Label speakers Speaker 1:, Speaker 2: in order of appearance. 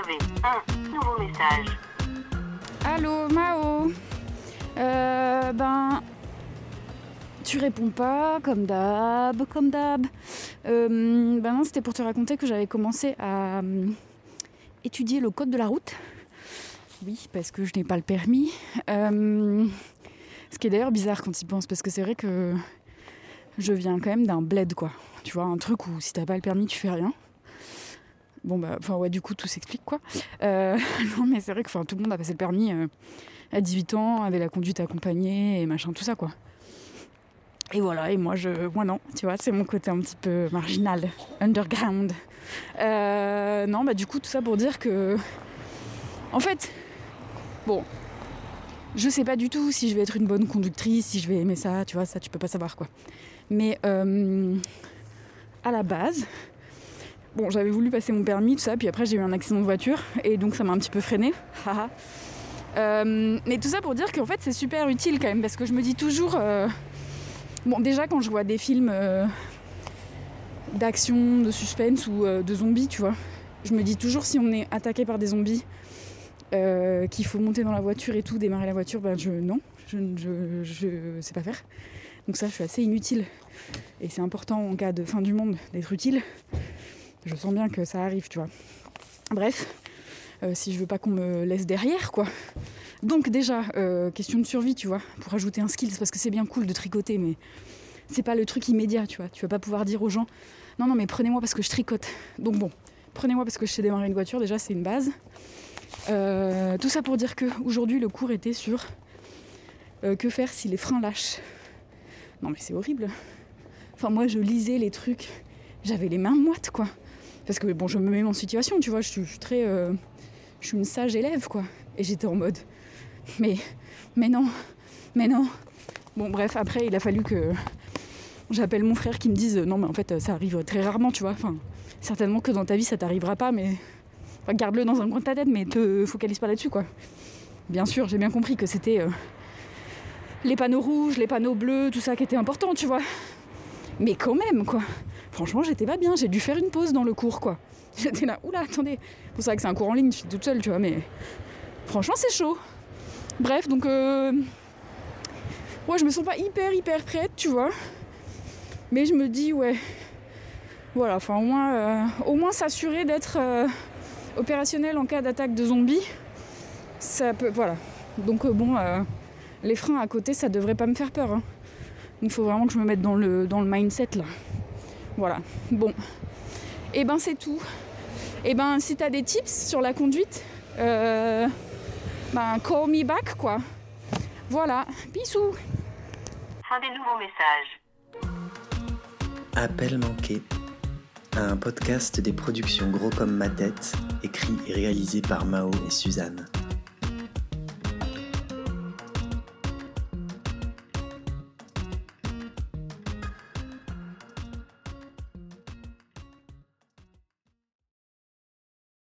Speaker 1: avez un nouveau message.
Speaker 2: Allô, Mao Euh, ben... Tu réponds pas, comme d'hab, comme d'hab. Euh, ben non, c'était pour te raconter que j'avais commencé à euh, étudier le code de la route. Oui, parce que je n'ai pas le permis. Ce qui est d'ailleurs bizarre quand il pense, parce que c'est vrai que je viens quand même d'un bled, quoi. Tu vois, un truc où si t'as pas le permis, tu fais rien. Bon, bah, enfin, ouais, du coup, tout s'explique, quoi. Euh, non, mais c'est vrai que tout le monde a passé le permis euh, à 18 ans, avait la conduite accompagnée et machin, tout ça, quoi. Et voilà, et moi, je, moi non, tu vois, c'est mon côté un petit peu marginal, underground. Euh, non, bah, du coup, tout ça pour dire que. En fait, bon, je sais pas du tout si je vais être une bonne conductrice, si je vais aimer ça, tu vois, ça, tu peux pas savoir, quoi. Mais à la base, bon, j'avais voulu passer mon permis, tout ça, puis après j'ai eu un accident de voiture, et donc ça m'a un petit peu freiné. Euh, mais tout ça pour dire qu'en fait c'est super utile quand même, parce que je me dis toujours. euh, Bon, déjà quand je vois des films euh, d'action, de suspense ou de zombies, tu vois, je me dis toujours si on est attaqué par des zombies, qu'il faut monter dans la voiture et tout, démarrer la voiture, ben je non, je, je, je sais pas faire. Donc ça, je suis assez inutile. Et c'est important en cas de fin du monde d'être utile. Je sens bien que ça arrive, tu vois. Bref, euh, si je veux pas qu'on me laisse derrière, quoi. Donc déjà, euh, question de survie, tu vois, pour ajouter un skill, c'est parce que c'est bien cool de tricoter, mais c'est pas le truc immédiat, tu vois. Tu vas pas pouvoir dire aux gens, non, non, mais prenez-moi parce que je tricote. Donc bon, prenez-moi parce que je sais démarrer une voiture, déjà c'est une base. Euh, tout ça pour dire que aujourd'hui le cours était sur que faire si les freins lâchent. Non mais c'est horrible. Enfin moi je lisais les trucs, j'avais les mains moites quoi. Parce que bon je me mets en situation, tu vois, je suis, très, euh, je suis une sage élève quoi. Et j'étais en mode, mais, mais non, mais non. Bon bref après il a fallu que j'appelle mon frère qui me dise non mais en fait ça arrive très rarement tu vois. Enfin certainement que dans ta vie ça t'arrivera pas mais Enfin, garde-le dans un coin de ta tête, mais te focalise pas là-dessus, quoi. Bien sûr, j'ai bien compris que c'était euh, les panneaux rouges, les panneaux bleus, tout ça qui était important, tu vois. Mais quand même, quoi. Franchement, j'étais pas bien. J'ai dû faire une pause dans le cours, quoi. J'étais là, oula, attendez. Pour ça que c'est un cours en ligne, je suis toute seule, tu vois, mais franchement, c'est chaud. Bref, donc, euh... ouais, je me sens pas hyper, hyper prête, tu vois. Mais je me dis, ouais, voilà, enfin, au moins, euh, au moins s'assurer d'être. euh, opérationnel en cas d'attaque de zombies, ça peut. Voilà. Donc, euh, bon, les freins à côté, ça devrait pas me faire peur. hein. Il faut vraiment que je me mette dans le, dans le mindset là. Voilà. Bon. Et ben, c'est tout. Et ben, si t'as des tips sur la conduite, euh, ben, call me back quoi. Voilà. Bisous.
Speaker 1: Fin des nouveaux messages.
Speaker 3: Appel manqué. Un podcast des productions Gros comme ma tête, écrit et réalisé par Mao et Suzanne.